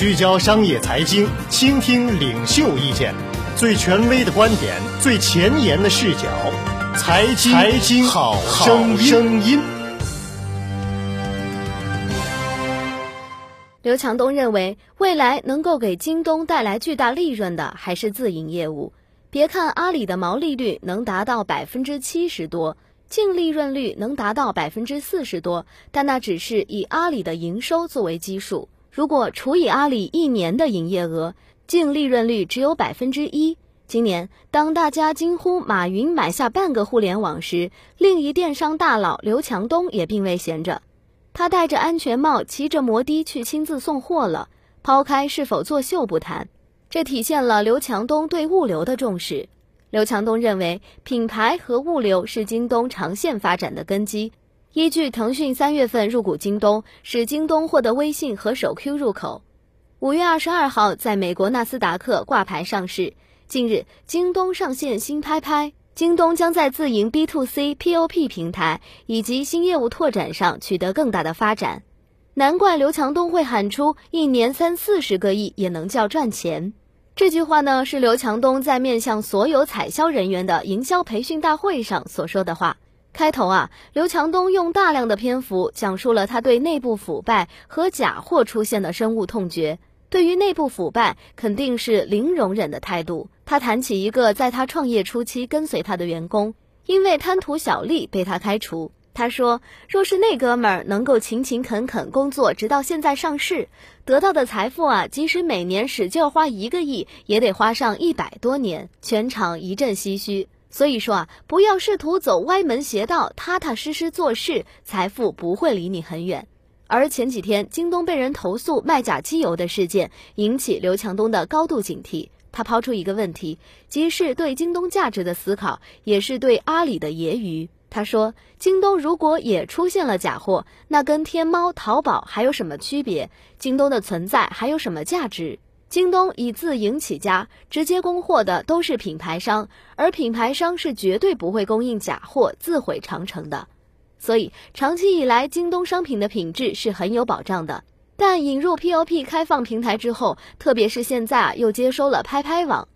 聚焦商业财经，倾听领袖意见，最权威的观点，最前沿的视角，财经财经好声音。刘强东认为，未来能够给京东带来巨大利润的还是自营业务。别看阿里的毛利率能达到百分之七十多。净利润率能达到百分之四十多，但那只是以阿里的营收作为基数。如果除以阿里一年的营业额，净利润率只有百分之一。今年，当大家惊呼马云买下半个互联网时，另一电商大佬刘强东也并未闲着，他戴着安全帽，骑着摩的去亲自送货了。抛开是否作秀不谈，这体现了刘强东对物流的重视。刘强东认为，品牌和物流是京东长线发展的根基。依据腾讯三月份入股京东，使京东获得微信和手 Q 入口，五月二十二号在美国纳斯达克挂牌上市。近日，京东上线新拍拍，京东将在自营 B to C POP 平台以及新业务拓展上取得更大的发展。难怪刘强东会喊出一年三四十个亿也能叫赚钱。这句话呢，是刘强东在面向所有采销人员的营销培训大会上所说的话。开头啊，刘强东用大量的篇幅讲述了他对内部腐败和假货出现的深恶痛绝。对于内部腐败，肯定是零容忍的态度。他谈起一个在他创业初期跟随他的员工，因为贪图小利被他开除。他说：“若是那哥们儿能够勤勤恳恳工作，直到现在上市，得到的财富啊，即使每年使劲花一个亿，也得花上一百多年。”全场一阵唏嘘。所以说啊，不要试图走歪门邪道，踏踏实实做事，财富不会离你很远。而前几天京东被人投诉卖假机油的事件，引起刘强东的高度警惕。他抛出一个问题，即是对京东价值的思考，也是对阿里的揶揄。他说：“京东如果也出现了假货，那跟天猫、淘宝还有什么区别？京东的存在还有什么价值？京东以自营起家，直接供货的都是品牌商，而品牌商是绝对不会供应假货、自毁长城的。所以，长期以来，京东商品的品质是很有保障的。但引入 POP 开放平台之后，特别是现在啊，又接收了拍拍网。”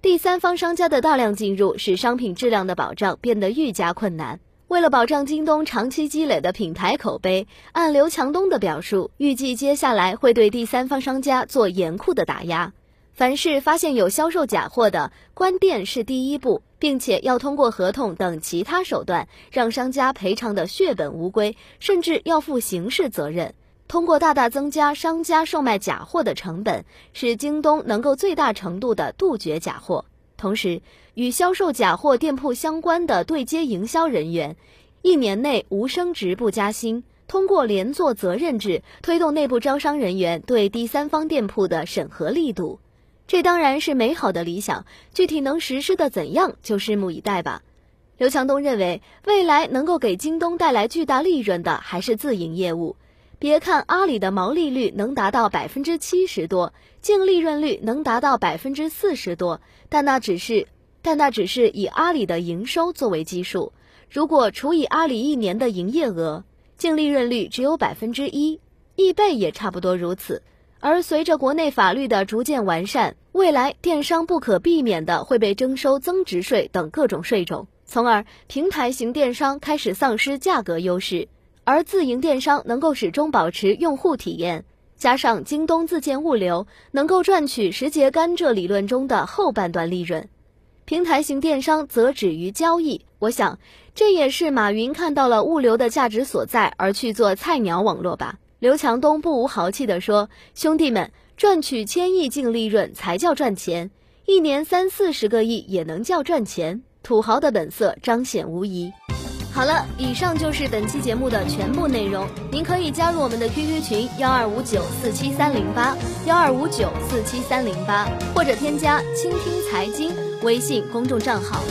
第三方商家的大量进入，使商品质量的保障变得愈加困难。为了保障京东长期积累的品牌口碑，按刘强东的表述，预计接下来会对第三方商家做严酷的打压。凡是发现有销售假货的，关店是第一步，并且要通过合同等其他手段让商家赔偿的血本无归，甚至要负刑事责任。通过大大增加商家售卖假货的成本，使京东能够最大程度的杜绝假货。同时，与销售假货店铺相关的对接营销人员，一年内无升职不加薪。通过连坐责任制，推动内部招商人员对第三方店铺的审核力度。这当然是美好的理想，具体能实施的怎样，就拭目以待吧。刘强东认为，未来能够给京东带来巨大利润的还是自营业务。别看阿里的毛利率能达到百分之七十多，净利润率能达到百分之四十多，但那只是，但那只是以阿里的营收作为基数。如果除以阿里一年的营业额，净利润率只有百分之一，易贝也差不多如此。而随着国内法律的逐渐完善，未来电商不可避免的会被征收增值税等各种税种，从而平台型电商开始丧失价格优势。而自营电商能够始终保持用户体验，加上京东自建物流，能够赚取十节甘蔗理论中的后半段利润。平台型电商则止于交易。我想，这也是马云看到了物流的价值所在而去做菜鸟网络吧。刘强东不无豪气地说：“兄弟们，赚取千亿净利润才叫赚钱，一年三四十个亿也能叫赚钱，土豪的本色彰显无疑。”好了，以上就是本期节目的全部内容。您可以加入我们的 QQ 群幺二五九四七三零八幺二五九四七三零八，或者添加“倾听财经”微信公众账号。